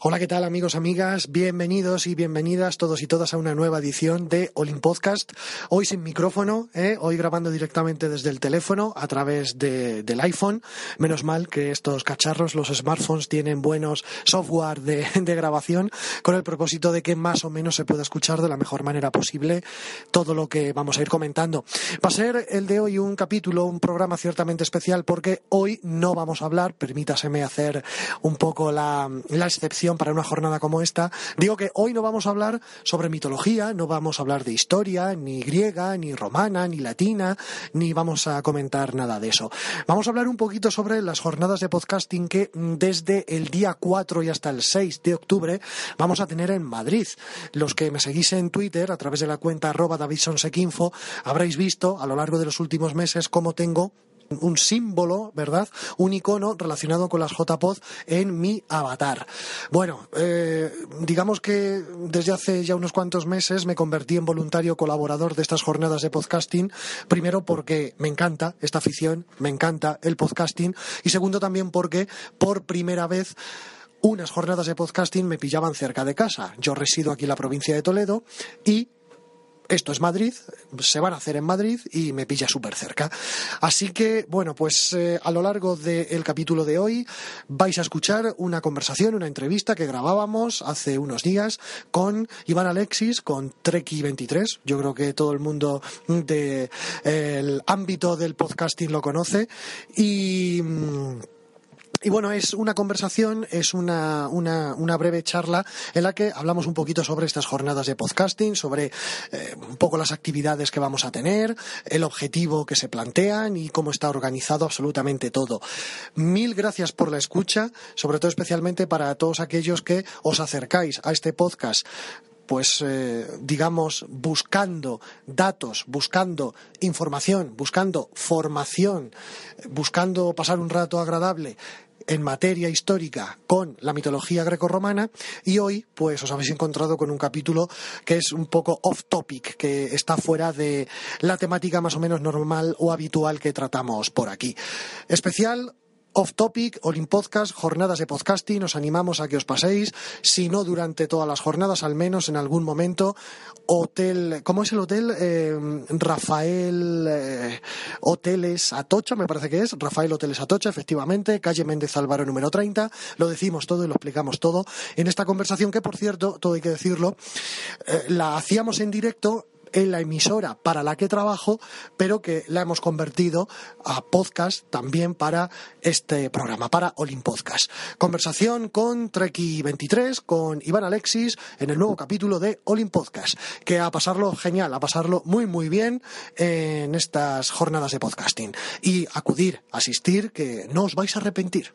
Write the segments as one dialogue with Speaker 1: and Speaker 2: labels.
Speaker 1: Hola, ¿qué tal amigos, amigas? Bienvenidos y bienvenidas todos y todas a una nueva edición de Olin Podcast. Hoy sin micrófono, ¿eh? hoy grabando directamente desde el teléfono a través de, del iPhone. Menos mal que estos cacharros, los smartphones, tienen buenos software de, de grabación con el propósito de que más o menos se pueda escuchar de la mejor manera posible todo lo que vamos a ir comentando. Va a ser el de hoy un capítulo, un programa ciertamente especial porque hoy no vamos a hablar, permítaseme hacer un poco la, la excepción para una jornada como esta. Digo que hoy no vamos a hablar sobre mitología, no vamos a hablar de historia, ni griega, ni romana, ni latina, ni vamos a comentar nada de eso. Vamos a hablar un poquito sobre las jornadas de podcasting que desde el día 4 y hasta el 6 de octubre vamos a tener en Madrid. Los que me seguís en Twitter a través de la cuenta arroba davidsonsequinfo habréis visto a lo largo de los últimos meses cómo tengo un símbolo, ¿verdad? Un icono relacionado con las JPod en mi avatar. Bueno, eh, digamos que desde hace ya unos cuantos meses me convertí en voluntario colaborador de estas jornadas de podcasting. Primero porque me encanta esta afición, me encanta el podcasting. Y segundo también porque por primera vez unas jornadas de podcasting me pillaban cerca de casa. Yo resido aquí en la provincia de Toledo y esto es Madrid, se van a hacer en Madrid y me pilla súper cerca. Así que, bueno, pues eh, a lo largo del capítulo de hoy vais a escuchar una conversación, una entrevista que grabábamos hace unos días con Iván Alexis, con Treki23. Yo creo que todo el mundo del ámbito del podcasting lo conoce. Y. Mm, y bueno, es una conversación, es una, una, breve charla en la que hablamos un poquito sobre estas jornadas de podcasting, sobre eh, un poco las actividades que vamos a tener, el objetivo que se plantean y cómo está organizado absolutamente todo. Mil gracias por la escucha, sobre todo especialmente para todos aquellos que os acercáis a este podcast pues eh, digamos buscando datos, buscando información, buscando formación, buscando pasar un rato agradable en materia histórica con la mitología grecorromana y hoy pues os habéis encontrado con un capítulo que es un poco off topic, que está fuera de la temática más o menos normal o habitual que tratamos por aquí. Especial Off Topic, Olin Podcast, jornadas de podcasting, os animamos a que os paséis, si no durante todas las jornadas, al menos en algún momento. Hotel, ¿cómo es el hotel? Eh, Rafael eh, Hoteles Atocha, me parece que es, Rafael Hoteles Atocha, efectivamente, calle Méndez Álvaro número 30, lo decimos todo y lo explicamos todo en esta conversación que, por cierto, todo hay que decirlo, eh, la hacíamos en directo en la emisora para la que trabajo, pero que la hemos convertido a podcast también para este programa, para Olin Podcast. Conversación con Treki23, con Iván Alexis, en el nuevo capítulo de Olin Podcast, que a pasarlo genial, a pasarlo muy, muy bien en estas jornadas de podcasting. Y acudir, asistir, que no os vais a arrepentir.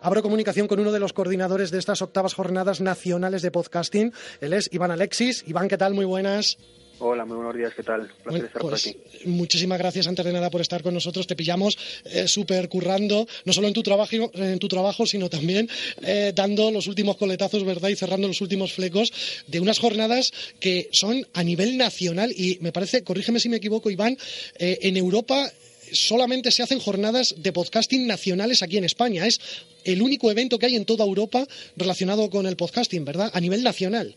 Speaker 1: Abro comunicación con uno de los coordinadores de estas octavas jornadas nacionales de podcasting. Él es Iván Alexis. Iván, ¿qué tal? Muy buenas.
Speaker 2: Hola, muy buenos días, ¿qué tal? Placer estar por pues, aquí.
Speaker 1: Muchísimas gracias antes de nada por estar con nosotros. Te pillamos eh, súper currando, no solo en tu trabajo, en tu trabajo sino también eh, dando los últimos coletazos, ¿verdad? Y cerrando los últimos flecos de unas jornadas que son a nivel nacional y me parece, corrígeme si me equivoco, Iván, eh, en Europa solamente se hacen jornadas de podcasting nacionales aquí en España. Es el único evento que hay en toda Europa relacionado con el podcasting, ¿verdad? A nivel nacional.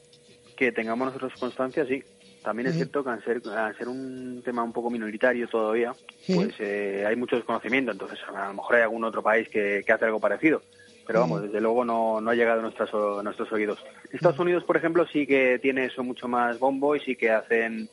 Speaker 2: Que tengamos nosotros constancia, sí. También es cierto que al ser, ser un tema un poco minoritario todavía, pues eh, hay mucho desconocimiento, entonces a lo mejor hay algún otro país que, hace algo parecido, pero vamos, desde luego no, no ha llegado a, nuestras, nuestros oídos. Estados Unidos, por ejemplo, sí que tiene eso mucho más bombo y sí que hacen,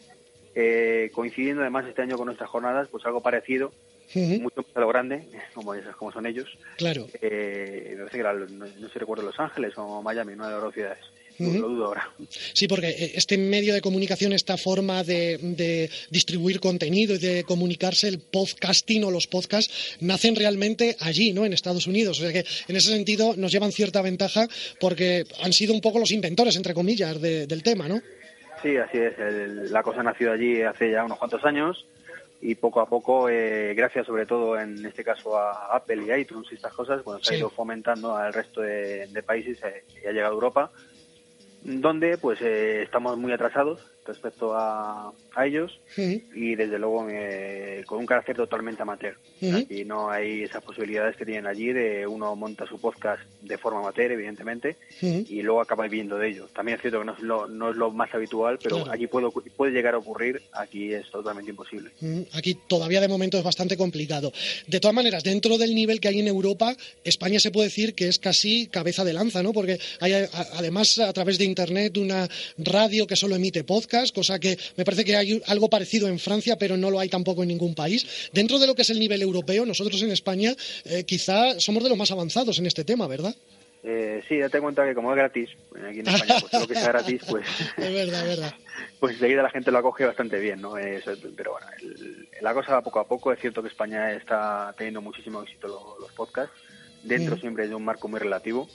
Speaker 2: eh, coincidiendo además este año con nuestras jornadas, pues algo parecido, mucho más a lo grande, como, como son ellos.
Speaker 1: Claro.
Speaker 2: Eh, me parece que era, no, sé si recuerdo Los Ángeles o Miami, una de las dos ciudades. Lo dudo ahora.
Speaker 1: Sí, porque eh, este medio de comunicación, esta forma de, distribuir contenido y de comunicarse, el podcasting o los podcasts, nacen realmente allí, ¿no? En Estados Unidos. O sea que en ese sentido nos llevan cierta ventaja porque han sido un poco los inventores, entre comillas, del tema, ¿no?
Speaker 2: Sí, así es. la cosa nació allí hace ya unos cuantos años y poco a poco, eh, gracias sobre todo en este caso a Apple y iTunes y estas cosas, bueno, se ha ido fomentando al resto de, países eh, y ha llegado a Europa, donde pues eh, estamos muy atrasados respecto a, a ellos y desde luego con un carácter totalmente amateur. y no hay esas posibilidades que tienen allí de uno monta su podcast de forma amateur, evidentemente, y luego acaba viviendo de ello. También es cierto que no es lo, no es lo más habitual, pero allí puede, puede llegar a ocurrir, aquí es totalmente imposible.
Speaker 3: Aquí todavía de momento es bastante complicado. De todas maneras, dentro del nivel que hay en Europa, España se puede decir que es casi cabeza de lanza, ¿no? Porque hay además a través de Internet una radio que solo emite podcast cosa que me parece que hay algo parecido en Francia, pero no lo hay tampoco en ningún país. Dentro de lo que es el nivel europeo, nosotros en España eh, quizá somos de los más avanzados en este tema, ¿verdad?
Speaker 2: Eh, sí, date cuenta que como es gratis, aquí en España, pues lo que sea gratis, pues.
Speaker 3: es verdad, es verdad.
Speaker 2: Pues enseguida la gente lo acoge bastante bien, ¿no? pero bueno, la cosa va poco a poco. Es cierto que España está teniendo muchísimo éxito los, podcasts, dentro siempre de un marco muy relativo.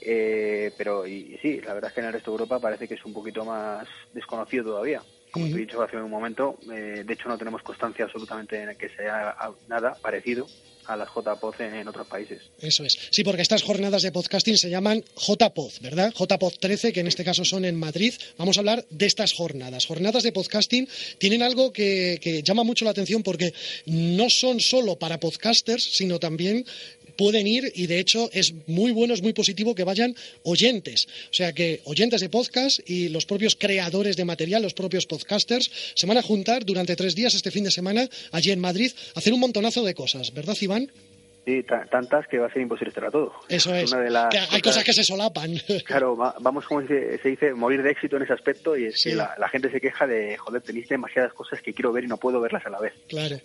Speaker 2: Eh, pero y, sí, la verdad es que en el resto de Europa parece que es un poquito más desconocido todavía. Como te he dicho hace un momento, eh, de hecho no tenemos constancia absolutamente en que sea nada parecido a las JPOD en, otros países.
Speaker 3: Eso es. Sí, porque estas jornadas de podcasting se llaman JPOD, ¿verdad? JPOD 13, que en este caso son en Madrid. Vamos a hablar de estas jornadas. Jornadas de podcasting tienen algo que, que llama mucho la atención porque no son solo para podcasters, sino también pueden ir y de hecho es muy bueno, es muy positivo que vayan oyentes. O sea que oyentes de podcast y los propios creadores de material, los propios podcasters, se van a juntar durante tres días este fin de semana allí en Madrid a hacer un montonazo de cosas, ¿verdad, Iván?
Speaker 2: Sí, tantas que va a ser imposible estar a todo.
Speaker 3: Eso es. hay cosas que se solapan.
Speaker 2: Claro, vamos, como se, dice, morir de éxito en ese aspecto y es que la, la, gente se queja de, joder, tenéis demasiadas cosas que quiero ver y no puedo verlas a la vez.
Speaker 3: Claro.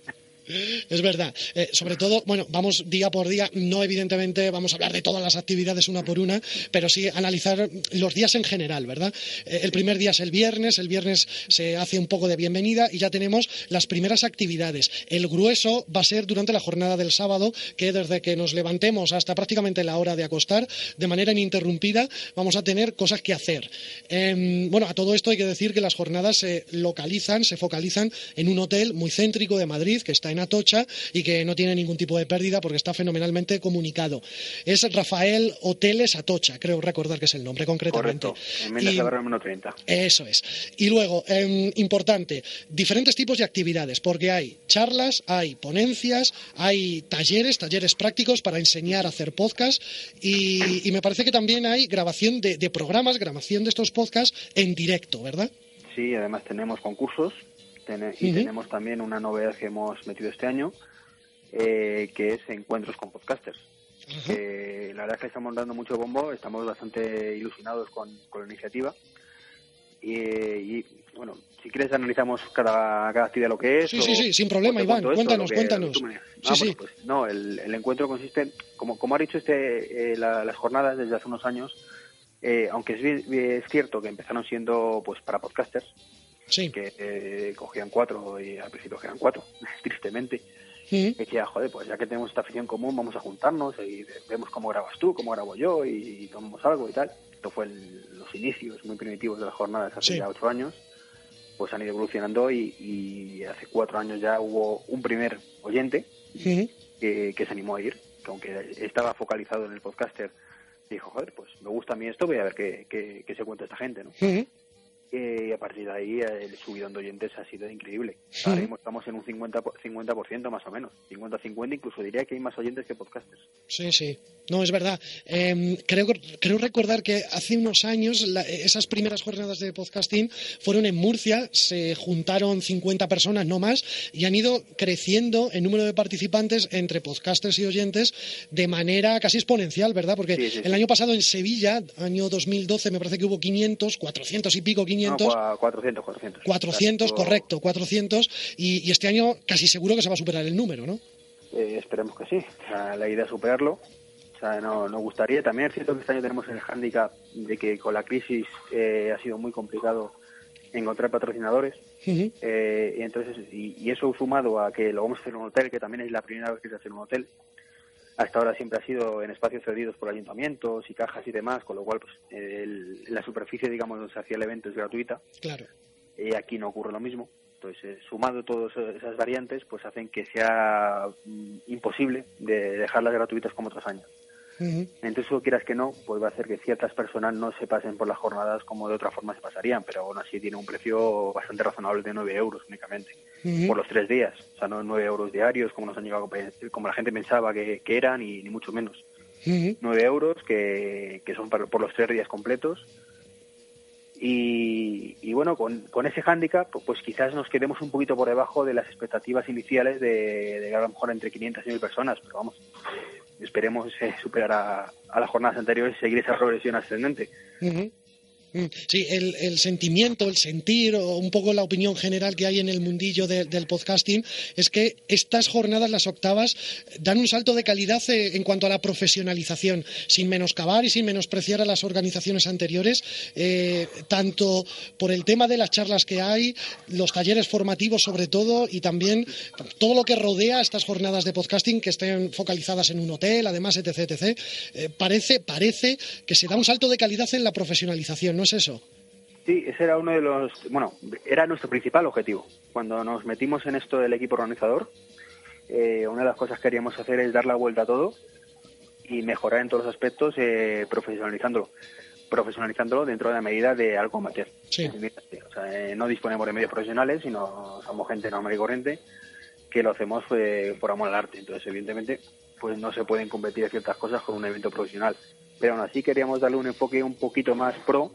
Speaker 3: Es verdad. Eh, sobre todo, bueno, vamos día por día, no evidentemente vamos a hablar de todas las actividades una por una, pero sí analizar los días en general, ¿verdad? Eh, el primer día es el viernes, el viernes se hace un poco de bienvenida y ya tenemos las primeras actividades. El grueso va a ser durante la jornada del sábado, que desde que nos levantemos hasta prácticamente la hora de acostar, de manera ininterrumpida, vamos a tener cosas que hacer. Em, bueno, a todo esto hay que decir que las jornadas se localizan, se focalizan en un hotel muy céntrico de Madrid, que está en Atocha y que no tiene ningún tipo de pérdida porque está fenomenalmente comunicado. Es Rafael Hoteles Atocha, creo recordar que es el nombre concretamente.
Speaker 2: Correcto, en y, 30.
Speaker 3: Eso es. Y luego, em, importante, diferentes tipos de actividades, porque hay charlas, hay ponencias, hay talleres, talleres prácticos para enseñar a hacer podcast y, me parece que también hay grabación de, de programas, grabación de estos podcasts en directo, ¿verdad?
Speaker 2: Sí, además tenemos concursos y tenemos también una novedad que hemos metido este año, eh, que es encuentros con podcasters. la verdad es que estamos dando mucho bombo, estamos bastante ilusionados con, la iniciativa. Y, bueno, si quieres analizamos cada, cada actividad lo que es.
Speaker 3: Sí, sí, sí, sin problema, Iván, cuéntanos, cuéntanos.
Speaker 2: Ah, sí, pues, no, el, encuentro consiste, como, como ha dicho este, eh, las jornadas desde hace unos años, eh, aunque es, es, cierto que empezaron siendo pues para podcasters, que eh, cogían cuatro y al principio cogían cuatro, tristemente. Y decía, joder, pues ya que tenemos esta afición común, vamos a juntarnos y vemos cómo grabas tú, cómo grabo yo y, tomamos algo y tal. Esto fue los inicios muy primitivos de las jornadas hace ya ocho años. Pues han ido evolucionando y, hace cuatro años ya hubo un primer oyente que, se animó a ir, que aunque estaba focalizado en el podcaster, dijo, joder, pues me gusta a mí esto, voy a ver qué, qué, se cuenta esta gente, ¿no? Eh, y a partir de ahí el subidón de oyentes ha sido increíble. Ahora mismo estamos en un 50%, 50 más o menos, 50-50, incluso diría que hay más oyentes que podcasters.
Speaker 3: Sí, sí, no, es verdad. Em, creo, creo recordar que hace unos años esas primeras jornadas de podcasting fueron en Murcia, se juntaron 50 personas, no más, y han ido creciendo en número de participantes entre podcasters y oyentes de manera casi exponencial, ¿verdad? Porque el año pasado en Sevilla, año 2012, me parece que hubo 500, 400 y pico, 500
Speaker 2: 400, 400.
Speaker 3: 400, correcto, 400. Y, este año casi seguro que se va a superar el número, ¿no?
Speaker 2: Eh, esperemos que sí. la idea es superarlo. O sea, no, nos gustaría. También es cierto que este año tenemos el hándicap de que con la crisis eh, ha sido muy complicado encontrar patrocinadores. Eh, y entonces y, eso sumado a que lo vamos a hacer en un hotel, que también es la primera vez que se hace en un hotel, hasta ahora siempre ha sido en espacios cedidos por ayuntamientos y cajas y demás, con lo cual pues la superficie, digamos, donde se hacía el evento es gratuita.
Speaker 3: Claro.
Speaker 2: Y aquí no ocurre lo mismo. Entonces, eh, sumando todas esas variantes, pues hacen que sea mm, imposible de dejarlas gratuitas como otros años. Entonces, eso quieras que no, pues va a hacer que ciertas personas no se pasen por las jornadas como de otra forma se pasarían, pero aún así tiene un precio bastante razonable de 9 euros únicamente por los tres días. O sea, no 9 euros diarios como nos han llegado como la gente pensaba que, eran, y ni mucho menos. 9 euros que, que son por los tres días completos y, bueno, con, con ese hándicap, pues, quizás nos quedemos un poquito por debajo de las expectativas iniciales de, de a lo mejor entre 500 y 1000 personas, pero vamos, esperemos eh, superar a, a, las jornadas anteriores y seguir esa progresión ascendente.
Speaker 3: Sí, el, sentimiento, el sentir o un poco la opinión general que hay en el mundillo del podcasting es que estas jornadas, las octavas, dan un salto de calidad eh, en cuanto a la profesionalización, sin menoscabar y sin menospreciar a las organizaciones anteriores, eh, tanto por el tema de las charlas que hay, los talleres formativos sobre todo y también todo lo que rodea estas jornadas de podcasting que estén focalizadas en un hotel, además, etc. etc. Eh, parece, parece que se da un salto de calidad en la profesionalización es eso?
Speaker 2: Sí, ese era uno de los, bueno, era nuestro principal objetivo. Cuando nos metimos en esto del equipo organizador, eh, una de las cosas que queríamos hacer es dar la vuelta a todo y mejorar en todos los aspectos eh, profesionalizándolo profesionalizándolo dentro de la medida de algo amateur. Sí. O sea, eh, no disponemos de medios profesionales, sino somos gente normal y corriente que lo hacemos por amor al arte. Entonces, evidentemente, pues no se pueden competir ciertas cosas con un evento profesional. Pero aún así queríamos darle un enfoque un poquito más pro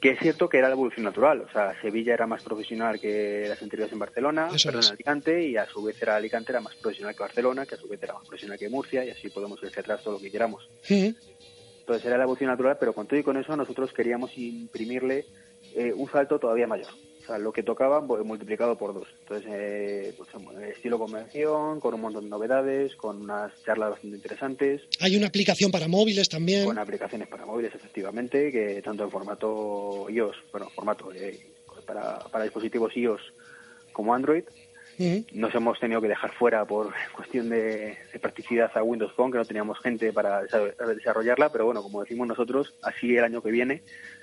Speaker 2: que es cierto que era la evolución natural, o sea, Sevilla era más profesional que las anteriores en Barcelona, perdón, en Alicante, y a su vez era Alicante era más profesional que Barcelona, que a su vez era más profesional que Murcia, y así podemos ir hacia atrás todo lo que queramos. Entonces era la evolución natural, pero con todo y con eso nosotros queríamos imprimirle eh, un salto todavía mayor sea, lo que tocaba pues, multiplicado por dos. Entonces, eh, pues, estilo convención, con un montón de novedades, con unas charlas bastante interesantes.
Speaker 3: Hay una aplicación para móviles también.
Speaker 2: Con aplicaciones para móviles, efectivamente, que tanto en formato iOS, bueno, formato eh, para, para dispositivos iOS como Android. Nos hemos tenido que dejar fuera por cuestión de, de, practicidad a Windows Phone, que no teníamos gente para desarrollarla, pero bueno, como decimos nosotros, así el año que viene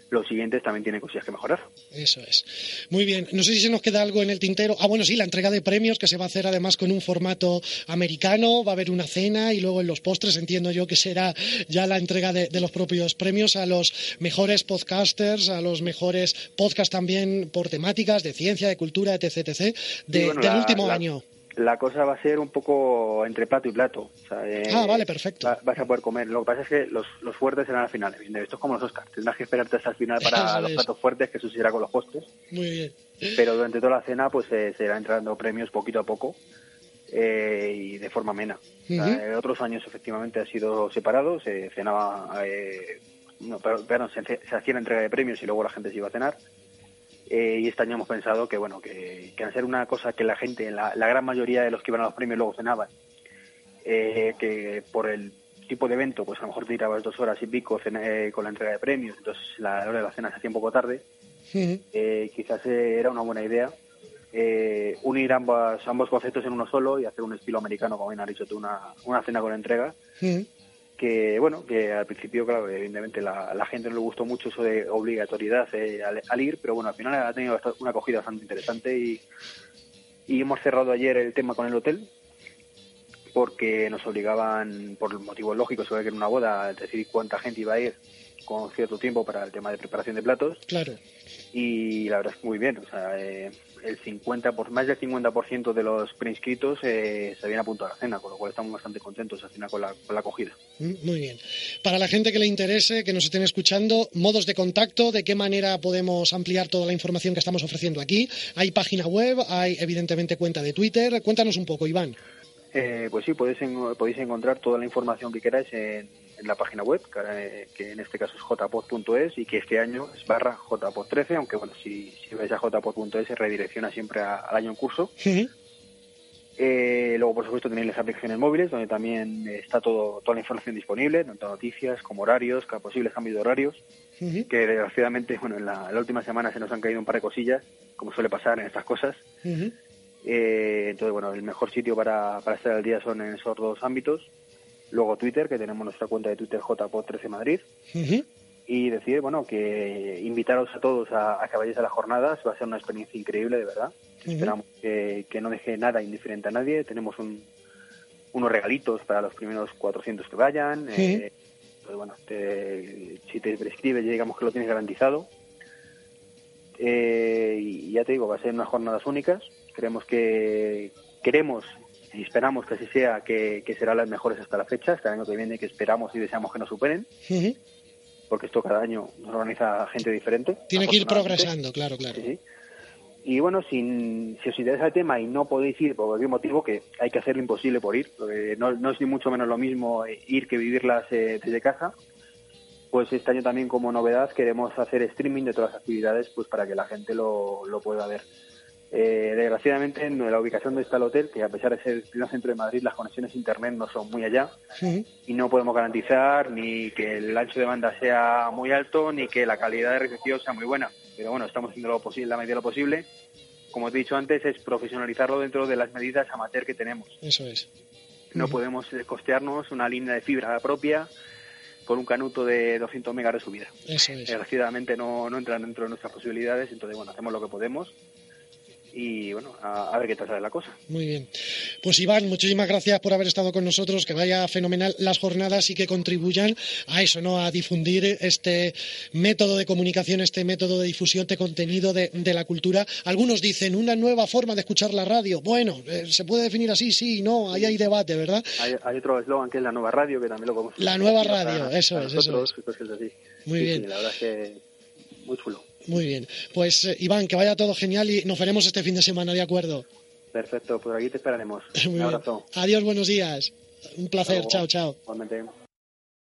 Speaker 2: los siguientes también tienen cosillas que mejorar.
Speaker 3: Eso es. Muy bien. No sé si se nos queda algo en el tintero. Ah, bueno, sí, la entrega de premios que se va a hacer además con un formato americano. Va a haber una cena y luego en los postres entiendo yo que será ya la entrega de, los propios premios a los mejores podcasters, a los mejores podcasts también por temáticas de ciencia, de cultura, etc. etc. del último año
Speaker 2: la cosa va a ser un poco entre plato y plato.
Speaker 3: Eh, ah, vale, perfecto.
Speaker 2: vas a poder comer. Lo que pasa es que los, los fuertes serán al final. Esto es como los Oscars. Tendrás que esperarte hasta el final para los platos fuertes, que será con los postres.
Speaker 3: Muy bien.
Speaker 2: Pero durante toda la cena, pues eh, se irán entrando premios poquito a poco eh, y de forma amena. otros años, efectivamente, ha sido separado. Se cenaba. no, perdón, se, se hacía la entrega de premios y luego la gente se iba a cenar. Eh, y este año hemos pensado que, bueno, que, que al ser una cosa que la gente, la, gran mayoría de los que iban a los premios luego cenaban, eh, que por el tipo de evento, pues a lo mejor te tirabas dos horas y pico eh, con la entrega de premios, entonces la hora de la cena se hacía un poco tarde, quizás era una buena idea unir ambas, ambos conceptos en uno solo y hacer un estilo americano, como bien has dicho tú, una, una cena con entrega que bueno, que al principio, claro, evidentemente la, la gente no le gustó mucho eso de obligatoriedad eh, al, ir, pero bueno, al final ha tenido una acogida bastante interesante y, y hemos cerrado ayer el tema con el hotel porque nos obligaban, por motivos lógicos, sobre que era una boda, a decidir cuánta gente iba a ir con cierto tiempo para el tema de preparación de platos.
Speaker 3: Claro.
Speaker 2: Y la verdad es que muy bien, o sea, eh, el 50 por más del 50% de los preinscritos eh, se habían apuntado a la cena, con lo cual estamos bastante contentos al final con la, con la acogida.
Speaker 3: Mm, muy bien. Para la gente que le interese, que nos estén escuchando, modos de contacto, de qué manera podemos ampliar toda la información que estamos ofreciendo aquí. Hay página web, hay evidentemente cuenta de Twitter. Cuéntanos un poco, Iván.
Speaker 2: Eh, pues sí, podéis, podéis encontrar toda la información que queráis en, la página web, que, en este caso es jpod.es y que este año es barra jpod13, aunque bueno, si, si vais a jpod.es se redirecciona siempre al año en curso. Eh, luego, por supuesto, tenéis las aplicaciones móviles, donde también está todo, toda la información disponible, tanto noticias como horarios, posibles cambios de horarios, que desgraciadamente, bueno, en la, última semana se nos han caído un par de cosillas, como suele pasar en estas cosas. Eh, entonces, bueno, el mejor sitio para, para estar al día son en esos dos ámbitos. Luego Twitter, que tenemos nuestra cuenta de Twitter JPO13 Madrid. Y decir, bueno, que invitaros a todos a, que vayáis a las jornadas, va a ser una experiencia increíble, de verdad. Esperamos que, no deje nada indiferente a nadie. Tenemos unos regalitos para los primeros 400 que vayan. Eh, pues bueno, si te prescribe, digamos que lo tienes garantizado. Eh, y ya te digo, va a ser unas jornadas únicas. Creemos que queremos y esperamos que así sea, que, serán las mejores hasta la fecha, este año que viene, que esperamos y deseamos que nos superen. Porque esto cada año nos organiza gente diferente.
Speaker 3: Tiene que ir progresando, claro, claro.
Speaker 2: Y bueno, sin, si os interesa el tema y no podéis ir por cualquier motivo, que hay que hacer lo imposible por ir, porque no, no es ni mucho menos lo mismo ir que vivirlas eh, desde casa, pues este año también como novedad queremos hacer streaming de todas las actividades pues para que la gente lo, lo pueda ver. Eh, desgraciadamente, en la ubicación donde está el hotel, que a pesar de ser el primer centro de Madrid, las conexiones a internet no son muy allá y no podemos garantizar ni que el ancho de banda sea muy alto ni que la calidad de recepción sea muy buena. Pero bueno, estamos haciendo lo posible, la medida de lo posible. Como te he dicho antes, es profesionalizarlo dentro de las medidas amateur que tenemos.
Speaker 3: Eso es.
Speaker 2: No podemos eh, costearnos una línea de fibra propia con un canuto de 200 megas de subida.
Speaker 3: Eso es.
Speaker 2: Desgraciadamente no, no entran dentro de nuestras posibilidades, entonces bueno, hacemos lo que podemos y bueno, a, ver qué tal sale la cosa.
Speaker 3: Muy bien. Pues Iván, muchísimas gracias por haber estado con nosotros, que vaya fenomenal las jornadas y que contribuyan a eso, ¿no? A difundir este método de comunicación, este método de difusión de contenido de, la cultura. Algunos dicen una nueva forma de escuchar la radio. Bueno, eh, se puede definir así, sí, no, ahí hay debate, ¿verdad?
Speaker 2: Hay, otro eslogan que es la nueva radio, que también lo podemos...
Speaker 3: La nueva radio, eso es, eso es. Muy bien.
Speaker 2: la verdad es que muy chulo.
Speaker 3: Muy bien. Pues eh, Iván, que vaya todo genial y nos veremos este fin de semana, ¿de acuerdo?
Speaker 2: Perfecto, por aquí te esperaremos. Un abrazo.
Speaker 3: Adiós, buenos días. Un placer, chao, chao.
Speaker 2: Igualmente.